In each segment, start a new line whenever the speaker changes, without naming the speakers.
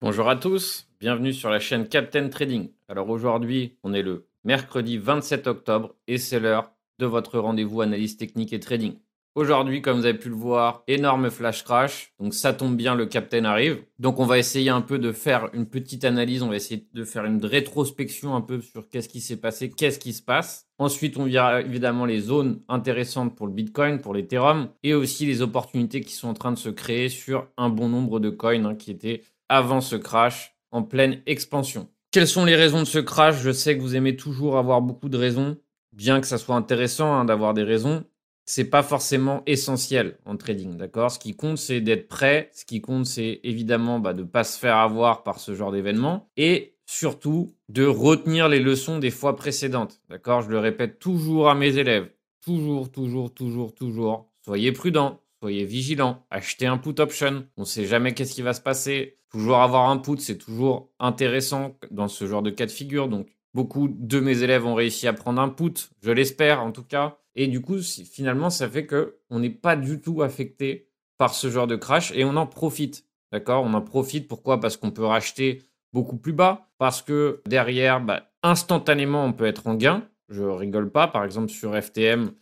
Bonjour à tous, bienvenue sur la chaîne Captain Trading. Alors aujourd'hui, on est le mercredi 27 octobre et c'est l'heure de votre rendez-vous analyse technique et trading. Aujourd'hui, comme vous avez pu le voir, énorme flash crash. Donc ça tombe bien, le Captain arrive. Donc on va essayer un peu de faire une petite analyse, on va essayer de faire une rétrospection un peu sur qu'est-ce qui s'est passé, qu'est-ce qui se passe. Ensuite, on verra évidemment les zones intéressantes pour le Bitcoin, pour l'Ethereum, et aussi les opportunités qui sont en train de se créer sur un bon nombre de coins hein, qui étaient avant ce crash en pleine expansion. Quelles sont les raisons de ce crash? Je sais que vous aimez toujours avoir beaucoup de raisons, bien que ça soit intéressant hein, d'avoir des raisons. C'est pas forcément essentiel en trading, d'accord? Ce qui compte, c'est d'être prêt. Ce qui compte, c'est évidemment bah, de ne pas se faire avoir par ce genre d'événement. Et surtout, de retenir les leçons des fois précédentes, d'accord? Je le répète toujours à mes élèves. Toujours, toujours, toujours, toujours. Soyez prudents, soyez vigilants. Achetez un put option. On ne sait jamais qu'est-ce qui va se passer. Toujours avoir un put, c'est toujours intéressant dans ce genre de cas de figure. Donc, beaucoup de mes élèves ont réussi à prendre un put, je l'espère en tout cas. Et du coup, finalement, ça fait que on n'est pas du tout affecté par ce genre de crash et on en profite. D'accord? On en profite. Pourquoi? Parce qu'on peut racheter beaucoup plus bas. Parce que derrière, bah, instantanément, on peut être en gain. Je rigole pas. Par exemple, sur FTM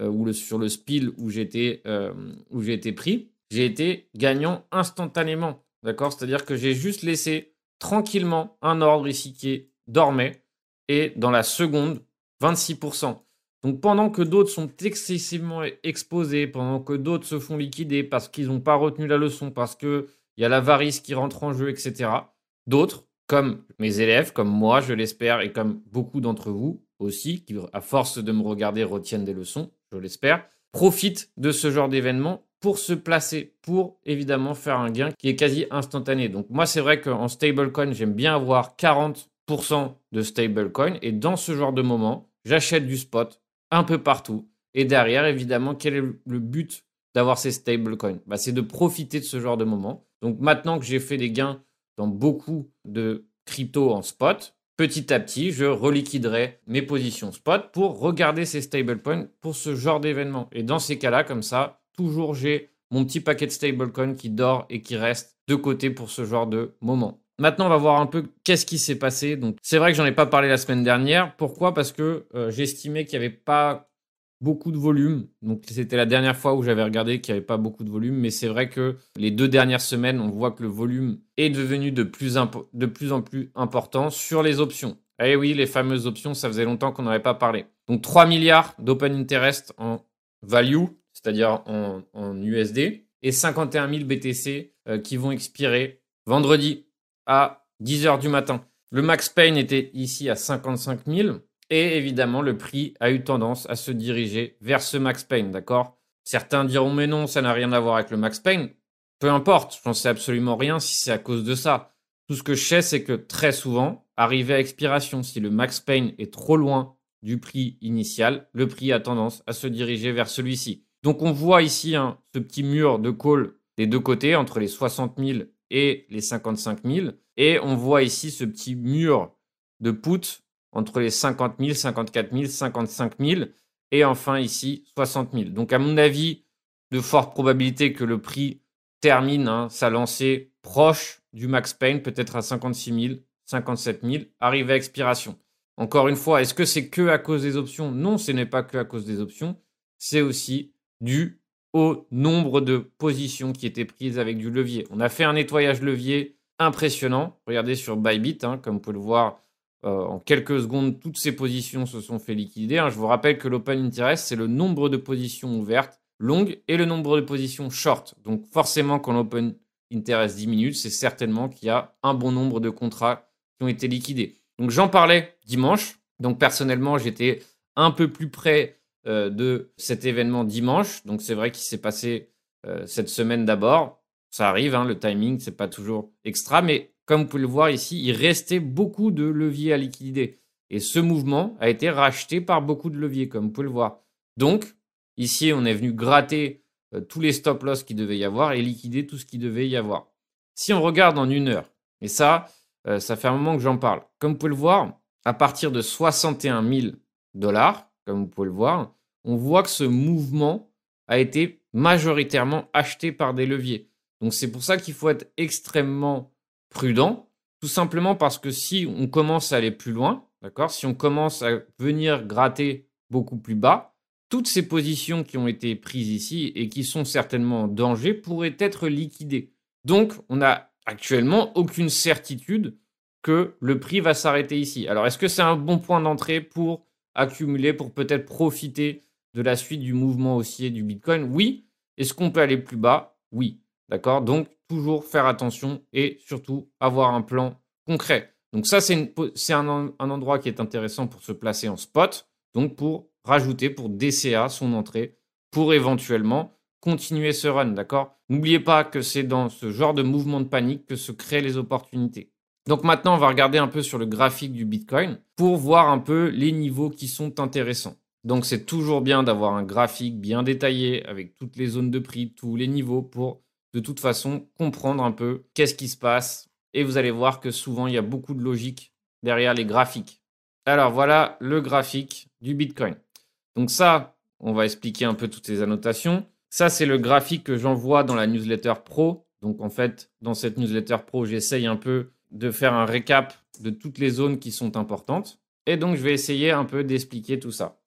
euh, ou sur le spill où j'étais euh, où j'ai été pris, j'ai été gagnant instantanément. D'accord? C'est-à-dire que j'ai juste laissé tranquillement un ordre ici qui dormait et dans la seconde, 26%. Donc pendant que d'autres sont excessivement exposés, pendant que d'autres se font liquider parce qu'ils n'ont pas retenu la leçon, parce qu'il y a l'avarice qui rentre en jeu, etc., d'autres, comme mes élèves, comme moi, je l'espère, et comme beaucoup d'entre vous aussi, qui à force de me regarder retiennent des leçons, je l'espère, profitent de ce genre d'événement pour se placer, pour évidemment faire un gain qui est quasi instantané. Donc moi, c'est vrai qu'en stablecoin, j'aime bien avoir 40% de stablecoin. Et dans ce genre de moment, j'achète du spot un peu partout. Et derrière, évidemment, quel est le but d'avoir ces stablecoins? Bah, C'est de profiter de ce genre de moment. Donc maintenant que j'ai fait des gains dans beaucoup de crypto en spot, petit à petit, je reliquiderai mes positions spot pour regarder ces stablecoins pour ce genre d'événement. Et dans ces cas-là, comme ça, toujours j'ai mon petit paquet de stablecoin qui dort et qui reste de côté pour ce genre de moment. Maintenant, on va voir un peu qu'est-ce qui s'est passé. Donc, c'est vrai que j'en ai pas parlé la semaine dernière. Pourquoi? Parce que euh, j'estimais qu'il n'y avait pas beaucoup de volume. Donc, c'était la dernière fois où j'avais regardé qu'il n'y avait pas beaucoup de volume. Mais c'est vrai que les deux dernières semaines, on voit que le volume est devenu de plus, de plus en plus important sur les options. Eh oui, les fameuses options, ça faisait longtemps qu'on n'avait pas parlé. Donc, 3 milliards d'open interest en value c'est-à-dire en, USD, et 51 000 BTC qui vont expirer vendredi à 10h du matin. Le max pain était ici à 55 000 et évidemment le prix a eu tendance à se diriger vers ce max pain, d'accord? Certains diront mais non, ça n'a rien à voir avec le max pain. Peu importe, je n'en sais absolument rien si c'est à cause de ça. Tout ce que je sais, c'est que très souvent, arrivé à expiration, si le max pain est trop loin du prix initial, le prix a tendance à se diriger vers celui-ci. Donc on voit ici hein, ce petit mur de call des deux côtés, entre les 60 000 et les 55 000. Et on voit ici ce petit mur de put entre les 50 000, 54 000, 55 000. Et enfin ici, 60 000. Donc à mon avis, de forte probabilité que le prix termine hein, sa lancée proche du max pain, peut-être à 56 000, 57 000, arrive à expiration. Encore une fois, est-ce que c'est que à cause des options? Non, ce n'est pas que à cause des options. C'est aussi dû au nombre de positions qui étaient prises avec du levier. On a fait un nettoyage levier impressionnant. Regardez sur Bybit, hein, comme vous pouvez le voir, euh, en quelques secondes, toutes ces positions se sont fait liquider. Hein. Je vous rappelle que l'open interest, c'est le nombre de positions ouvertes longues et le nombre de positions short. Donc forcément, quand l'open interest diminue, c'est certainement qu'il y a un bon nombre de contrats qui ont été liquidés. Donc j'en parlais dimanche. Donc personnellement, j'étais un peu plus près de cet événement dimanche. Donc c'est vrai qu'il s'est passé euh, cette semaine d'abord. Ça arrive, hein, le timing, c'est pas toujours extra, mais comme vous pouvez le voir ici, il restait beaucoup de leviers à liquider. Et ce mouvement a été racheté par beaucoup de leviers, comme vous pouvez le voir. Donc, ici, on est venu gratter euh, tous les stop loss qu'il devait y avoir et liquider tout ce qu'il devait y avoir. Si on regarde en une heure, et ça, ça fait un moment que j'en parle. Comme vous pouvez le voir, à partir de 61 000 dollars, comme vous pouvez le voir, on voit que ce mouvement a été majoritairement acheté par des leviers. Donc c'est pour ça qu'il faut être extrêmement prudent, tout simplement parce que si on commence à aller plus loin, d'accord, si on commence à venir gratter beaucoup plus bas, toutes ces positions qui ont été prises ici et qui sont certainement en danger pourraient être liquidées. Donc, on n'a actuellement aucune certitude que le prix va s'arrêter ici. Alors, est-ce que c'est un bon point d'entrée pour accumuler, pour peut-être profiter de la suite du mouvement haussier du Bitcoin Oui. Est-ce qu'on peut aller plus bas? Oui. D'accord? Donc, toujours faire attention et surtout avoir un plan concret. Donc, ça, c'est un, endroit qui est intéressant pour se placer en spot. Donc, pour rajouter pour DCA son entrée pour éventuellement continuer ce run, d'accord? N'oubliez pas que c'est dans ce genre de mouvement de panique que se créent les opportunités. Donc maintenant, on va regarder un peu sur le graphique du Bitcoin pour voir un peu les niveaux qui sont intéressants. Donc c'est toujours bien d'avoir un graphique bien détaillé avec toutes les zones de prix, tous les niveaux pour de toute façon comprendre un peu qu'est-ce qui se passe. Et vous allez voir que souvent il y a beaucoup de logique derrière les graphiques. Alors voilà le graphique du Bitcoin. Donc ça, on va expliquer un peu toutes ces annotations. Ça, c'est le graphique que j'envoie dans la newsletter pro. Donc en fait, dans cette newsletter pro, j'essaye un peu de faire un récap de toutes les zones qui sont importantes. Et donc, je vais essayer un peu d'expliquer tout ça.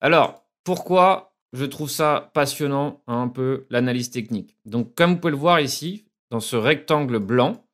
Alors, pourquoi je trouve ça passionnant, un peu l'analyse technique? Donc, comme vous pouvez le voir ici, dans ce rectangle blanc,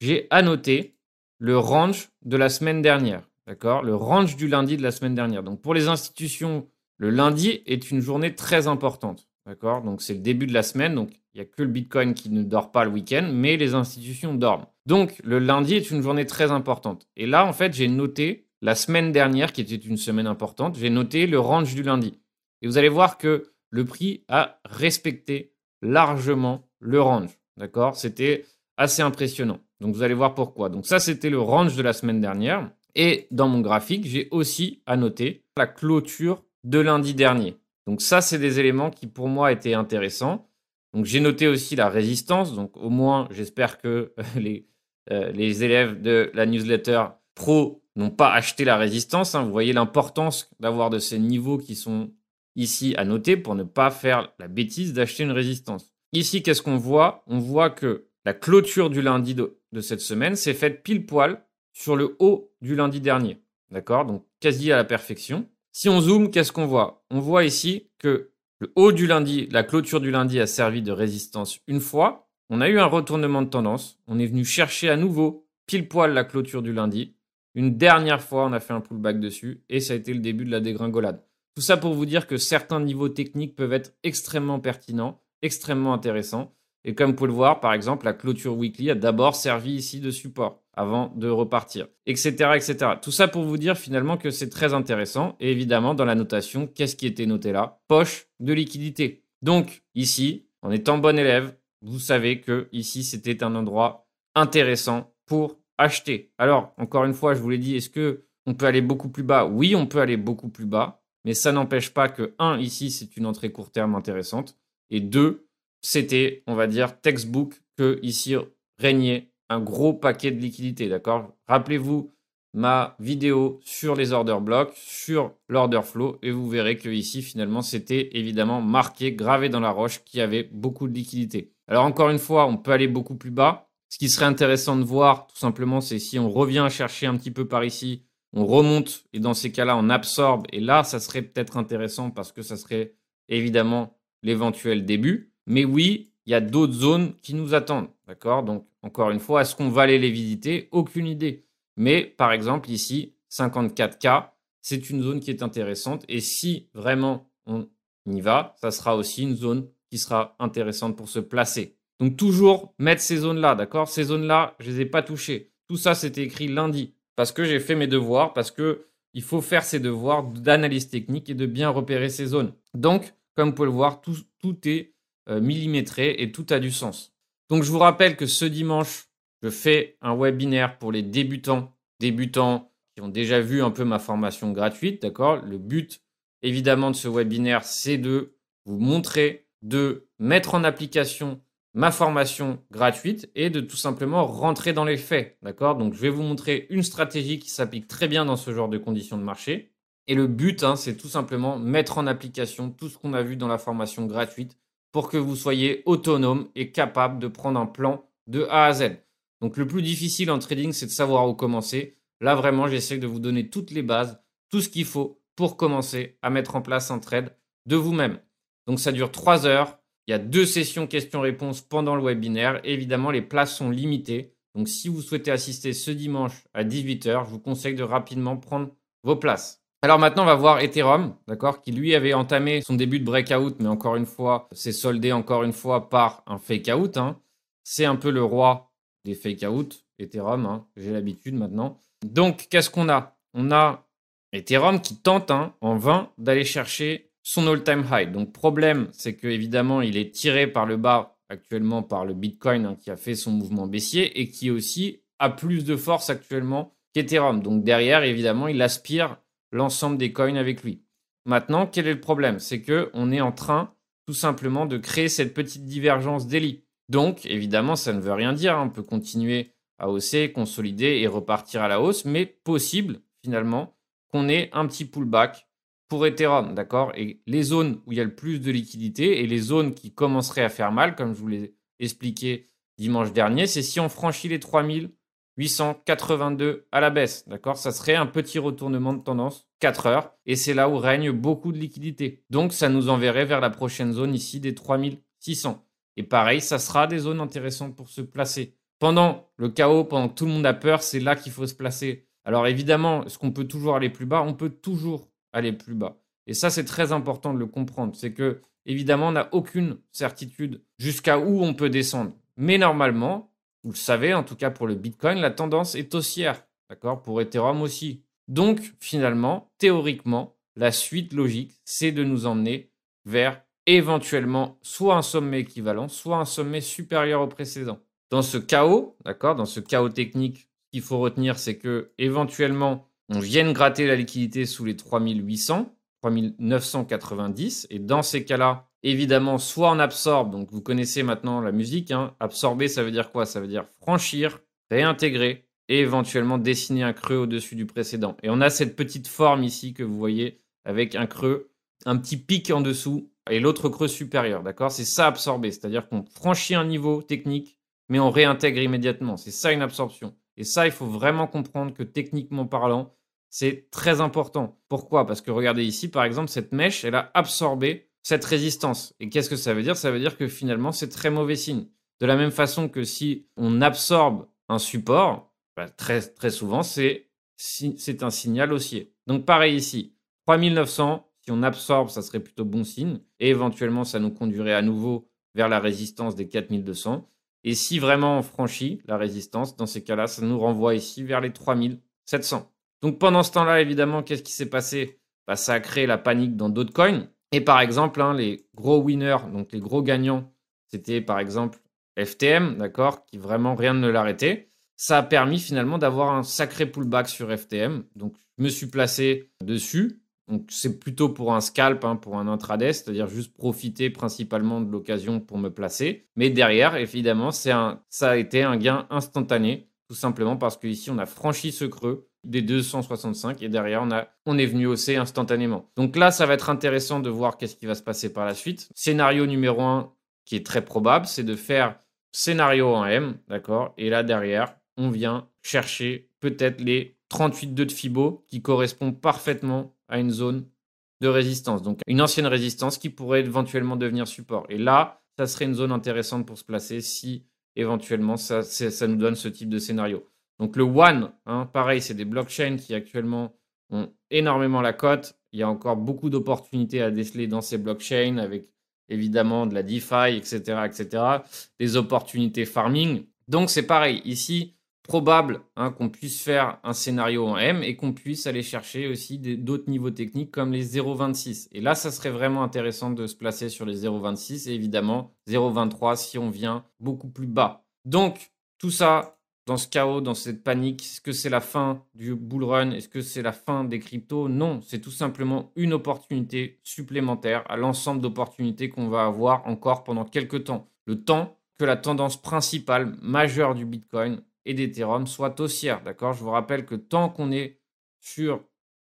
j'ai annoté le range de la semaine dernière. D'accord? Le range du lundi de la semaine dernière. Donc, pour les institutions le lundi est une journée très importante. D'accord? Donc, c'est le début de la semaine. Donc, il n'y a que le Bitcoin qui ne dort pas le week-end, mais les institutions dorment. Donc, le lundi est une journée très importante. Et là, en fait, j'ai noté la semaine dernière, qui était une semaine importante, j'ai noté le range du lundi. Et vous allez voir que le prix a respecté largement le range. D'accord? C'était assez impressionnant. Donc, vous allez voir pourquoi. Donc, ça, c'était le range de la semaine dernière. Et dans mon graphique, j'ai aussi annoté la clôture de lundi dernier. Donc ça, c'est des éléments qui pour moi étaient intéressants. Donc j'ai noté aussi la résistance. Donc au moins, j'espère que les, euh, les élèves de la newsletter pro n'ont pas acheté la résistance. Hein. Vous voyez l'importance d'avoir de ces niveaux qui sont ici à noter pour ne pas faire la bêtise d'acheter une résistance. Ici, qu'est-ce qu'on voit? On voit que la clôture du lundi de, cette semaine s'est faite pile poil sur le haut du lundi dernier. D'accord? Donc quasi à la perfection. Si on zoome, qu'est-ce qu'on voit? On voit ici que le haut du lundi, la clôture du lundi a servi de résistance une fois. On a eu un retournement de tendance. On est venu chercher à nouveau pile poil la clôture du lundi. Une dernière fois, on a fait un pullback dessus et ça a été le début de la dégringolade. Tout ça pour vous dire que certains niveaux techniques peuvent être extrêmement pertinents, extrêmement intéressants. Et comme vous pouvez le voir, par exemple, la clôture weekly a d'abord servi ici de support avant de repartir, etc., etc. Tout ça pour vous dire finalement que c'est très intéressant. Et évidemment, dans la notation, qu'est-ce qui était noté là? Poche de liquidité. Donc ici, en étant bon élève, vous savez que ici c'était un endroit intéressant pour acheter. Alors encore une fois, je vous l'ai dit, est-ce que on peut aller beaucoup plus bas? Oui, on peut aller beaucoup plus bas, mais ça n'empêche pas que un ici c'est une entrée court terme intéressante et deux c'était, on va dire, textbook que ici régnait un gros paquet de liquidités, d'accord? Rappelez-vous ma vidéo sur les order blocks, sur l'order flow, et vous verrez que ici, finalement, c'était évidemment marqué, gravé dans la roche, qu'il y avait beaucoup de liquidités. Alors encore une fois, on peut aller beaucoup plus bas. Ce qui serait intéressant de voir, tout simplement, c'est si on revient chercher un petit peu par ici, on remonte, et dans ces cas-là, on absorbe, et là, ça serait peut-être intéressant parce que ça serait évidemment l'éventuel début. Mais oui, il y a d'autres zones qui nous attendent. D'accord? Donc, encore une fois, est-ce qu'on va aller les visiter? Aucune idée. Mais par exemple, ici, 54K, c'est une zone qui est intéressante. Et si vraiment on y va, ça sera aussi une zone qui sera intéressante pour se placer. Donc, toujours mettre ces zones-là, d'accord? Ces zones-là, je ne les ai pas touchées. Tout ça, c'était écrit lundi. Parce que j'ai fait mes devoirs, parce que il faut faire ses devoirs d'analyse technique et de bien repérer ces zones. Donc, comme vous pouvez le voir, tout, est euh, millimétré et tout a du sens. Donc je vous rappelle que ce dimanche, je fais un webinaire pour les débutants, débutants qui ont déjà vu un peu ma formation gratuite, d'accord? Le but évidemment de ce webinaire, c'est de vous montrer, de mettre en application ma formation gratuite et de tout simplement rentrer dans les faits, d'accord? Donc je vais vous montrer une stratégie qui s'applique très bien dans ce genre de conditions de marché. Et le but, hein, c'est tout simplement mettre en application tout ce qu'on a vu dans la formation gratuite pour que vous soyez autonome et capable de prendre un plan de A à Z. Donc le plus difficile en trading, c'est de savoir où commencer. Là, vraiment, j'essaie de vous donner toutes les bases, tout ce qu'il faut pour commencer à mettre en place un trade de vous-même. Donc ça dure trois heures. Il y a deux sessions questions-réponses pendant le webinaire. évidemment, les places sont limitées. Donc si vous souhaitez assister ce dimanche à 18h, je vous conseille de rapidement prendre vos places. Alors maintenant, on va voir Ethereum, d'accord, qui lui avait entamé son début de breakout, mais encore une fois, s'est soldé encore une fois par un fake out. Hein. C'est un peu le roi des fake out, Ethereum, hein. j'ai l'habitude maintenant. Donc, qu'est-ce qu'on a? On a Ethereum qui tente hein, en vain d'aller chercher son all-time high. Donc, problème, c'est que évidemment, il est tiré par le bas actuellement par le Bitcoin qui a fait son mouvement baissier et qui aussi a plus de force actuellement qu'Ethereum. Donc, derrière, évidemment, il aspire l'ensemble des coins avec lui. Maintenant, quel est le problème? C'est que on est en train tout simplement de créer cette petite divergence daily. Donc, évidemment, ça ne veut rien dire. Hein. On peut continuer à hausser, consolider et repartir à la hausse, mais possible finalement qu'on ait un petit pullback pour Ethereum, d'accord? Et les zones où il y a le plus de liquidité et les zones qui commenceraient à faire mal, comme je vous l'ai expliqué dimanche dernier, c'est si on franchit les 3000 882 à la baisse. D'accord? Ça serait un petit retournement de tendance, 4 heures, et c'est là où règne beaucoup de liquidité. Donc ça nous enverrait vers la prochaine zone ici des 3600. Et pareil, ça sera des zones intéressantes pour se placer. Pendant le chaos, pendant que tout le monde a peur, c'est là qu'il faut se placer. Alors évidemment, est-ce qu'on peut toujours aller plus bas? On peut toujours aller plus bas. Et ça, c'est très important de le comprendre. C'est que, évidemment, on n'a aucune certitude jusqu'à où on peut descendre. Mais normalement, vous le savez, en tout cas pour le Bitcoin, la tendance est haussière. D'accord Pour Ethereum aussi. Donc, finalement, théoriquement, la suite logique, c'est de nous emmener vers éventuellement soit un sommet équivalent, soit un sommet supérieur au précédent. Dans ce chaos, d'accord, dans ce chaos technique, ce qu'il faut retenir, c'est que éventuellement, on vienne gratter la liquidité sous les 3800, 3990, et dans ces cas-là, évidemment, soit on absorbe, donc vous connaissez maintenant la musique, hein, absorber, ça veut dire quoi? Ça veut dire franchir, réintégrer et éventuellement dessiner un creux au-dessus du précédent. Et on a cette petite forme ici que vous voyez avec un creux, un petit pic en dessous et l'autre creux supérieur, d'accord? C'est ça absorber, c'est-à-dire qu'on franchit un niveau technique, mais on réintègre immédiatement. C'est ça une absorption. Et ça, il faut vraiment comprendre que techniquement parlant, c'est très important. Pourquoi? Parce que regardez ici, par exemple, cette mèche, elle a absorbé cette résistance. Et qu'est-ce que ça veut dire? Ça veut dire que finalement, c'est très mauvais signe. De la même façon que si on absorbe un support, bah, très, très souvent, c'est, un signal haussier. Donc pareil ici, 3900, si on absorbe, ça serait plutôt bon signe. Et éventuellement, ça nous conduirait à nouveau vers la résistance des 4200. Et si vraiment on franchit la résistance, dans ces cas-là, ça nous renvoie ici vers les 3700. Donc pendant ce temps-là, évidemment, qu'est-ce qui s'est passé? Bah, Ça a créé la panique dans d'autres coins. Et par exemple, hein, les gros winners, donc les gros gagnants, c'était par exemple FTM, d'accord, qui vraiment rien ne l'arrêtait. Ça a permis finalement d'avoir un sacré pullback sur FTM. Donc, je me suis placé dessus. Donc, c'est plutôt pour un scalp, hein, pour un intraday, c'est-à-dire juste profiter principalement de l'occasion pour me placer. Mais derrière, évidemment, un, ça a été un gain instantané, tout simplement parce qu'ici, on a franchi ce creux des 265 et derrière on, a, on est venu hausser instantanément. Donc là, ça va être intéressant de voir qu'est-ce qui va se passer par la suite. Scénario numéro 1 qui est très probable, c'est de faire scénario en M, d'accord? Et là derrière, on vient chercher peut-être les 38 de Fibo qui correspondent parfaitement à une zone de résistance. Donc une ancienne résistance qui pourrait éventuellement devenir support. Et là, ça serait une zone intéressante pour se placer si éventuellement ça, nous donne ce type de scénario. Donc le One, hein, pareil, c'est des blockchains qui actuellement ont énormément la cote. Il y a encore beaucoup d'opportunités à déceler dans ces blockchains avec évidemment de la DeFi, etc., etc., des opportunités farming. Donc c'est pareil, ici, probable hein, qu'on puisse faire un scénario en M et qu'on puisse aller chercher aussi d'autres niveaux techniques comme les 0.26. Et là, ça serait vraiment intéressant de se placer sur les 0.26 et évidemment 0.23 si on vient beaucoup plus bas. Donc, tout ça, dans ce chaos, dans cette panique Est-ce que c'est la fin du bull run? Est-ce que c'est la fin des cryptos? Non, c'est tout simplement une opportunité supplémentaire à l'ensemble d'opportunités qu'on va avoir encore pendant quelques temps. Le temps que la tendance principale majeure du Bitcoin et d'Ethereum soit haussière. D'accord? Je vous rappelle que tant qu'on est sur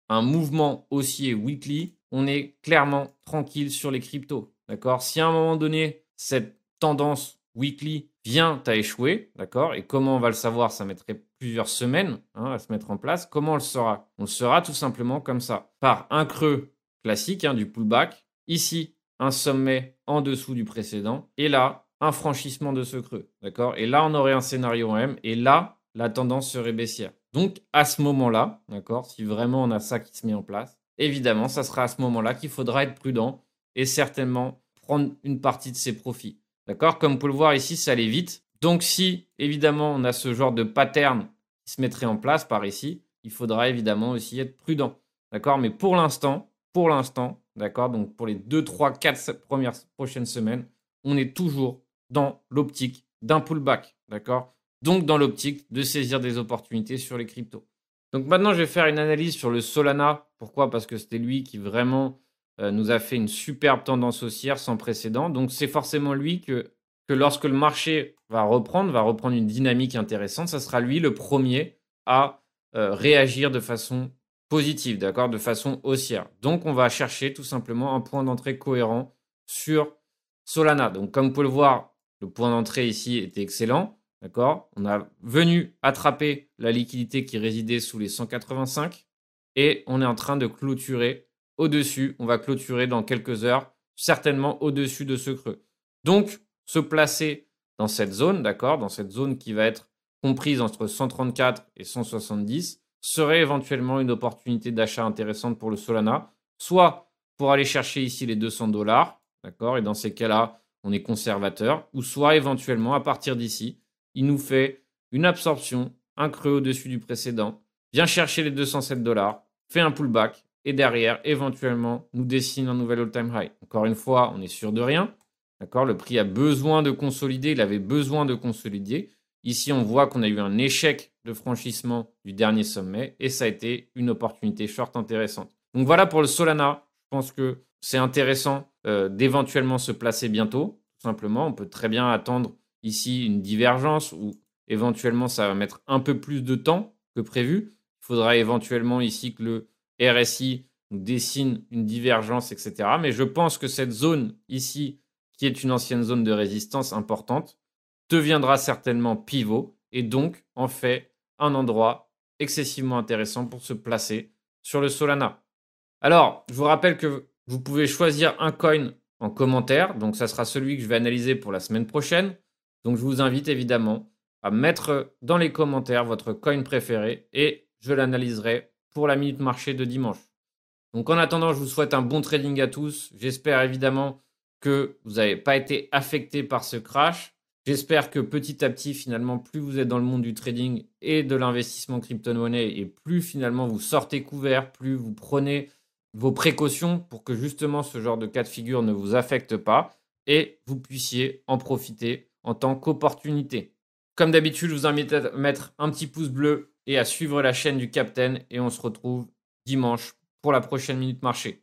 un mouvement haussier weekly, on est clairement tranquille sur les cryptos. D'accord? Si à un moment donné, cette tendance weekly vient à échouer, d'accord? Et comment on va le savoir? Ça mettrait plusieurs semaines hein, à se mettre en place. Comment on le saura? On le saura tout simplement comme ça, par un creux classique hein, du pullback. Ici, un sommet en dessous du précédent. Et là, un franchissement de ce creux, d'accord? Et là, on aurait un scénario M. Et là, la tendance serait baissière. Donc, à ce moment-là, d'accord? Si vraiment on a ça qui se met en place, évidemment, ça sera à ce moment-là qu'il faudra être prudent et certainement prendre une partie de ses profits. D'accord? Comme vous pouvez le voir ici, ça allait vite. Donc si, évidemment, on a ce genre de pattern qui se mettrait en place par ici, il faudra évidemment aussi être prudent. D'accord? Mais pour l'instant, pour l'instant, d'accord? Donc pour les 2, 3, 4 premières prochaines semaines, on est toujours dans l'optique d'un pullback. D'accord? Donc dans l'optique de saisir des opportunités sur les cryptos. Donc maintenant, je vais faire une analyse sur le Solana. Pourquoi? Parce que c'était lui qui vraiment euh, nous a fait une superbe tendance haussière sans précédent. Donc c'est forcément lui que, que lorsque le marché va reprendre, va reprendre une dynamique intéressante, ça sera lui le premier à euh, réagir de façon positive, d'accord, de façon haussière. Donc on va chercher tout simplement un point d'entrée cohérent sur Solana. Donc comme vous pouvez le voir, le point d'entrée ici était excellent. D'accord? On a venu attraper la liquidité qui résidait sous les 185 et on est en train de clôturer au-dessus. On va clôturer dans quelques heures, certainement au-dessus de ce creux. Donc, se placer dans cette zone, d'accord, dans cette zone qui va être comprise entre 134 et 170, serait éventuellement une opportunité d'achat intéressante pour le Solana, soit pour aller chercher ici les 200 dollars, d'accord, et dans ces cas-là, on est conservateur, ou soit éventuellement à partir d'ici, il nous fait une absorption, un creux au-dessus du précédent, vient chercher les 207 dollars, fait un pullback et derrière, éventuellement, nous dessine un nouvel all-time high. Encore une fois, on est sûr de rien. D'accord? Le prix a besoin de consolider, il avait besoin de consolider. Ici, on voit qu'on a eu un échec de franchissement du dernier sommet et ça a été une opportunité short intéressante. Donc voilà pour le Solana. Je pense que c'est intéressant euh, d'éventuellement se placer bientôt. Tout simplement, on peut très bien attendre ici une divergence ou éventuellement ça va mettre un peu plus de temps que prévu. Il faudra éventuellement ici que le RSI dessine une divergence, etc. Mais je pense que cette zone ici, qui est une ancienne zone de résistance importante, deviendra certainement pivot et donc en fait un endroit excessivement intéressant pour se placer sur le Solana. Alors, je vous rappelle que vous pouvez choisir un coin en commentaire, donc ça sera celui que je vais analyser pour la semaine prochaine. Donc je vous invite évidemment à mettre dans les commentaires votre coin préféré et je l'analyserai pour la minute marché de dimanche. Donc en attendant, je vous souhaite un bon trading à tous. J'espère évidemment que vous n'avez pas été affecté par ce crash. J'espère que petit à petit, finalement, plus vous êtes dans le monde du trading et de l'investissement crypto-monnaie et plus finalement vous sortez couvert, plus vous prenez vos précautions pour que justement ce genre de cas de figure ne vous affecte pas et vous puissiez en profiter en tant qu'opportunité. Comme d'habitude, je vous invite à mettre un petit pouce bleu et à suivre la chaîne du Captain. Et on se retrouve dimanche pour la prochaine Minute Marché.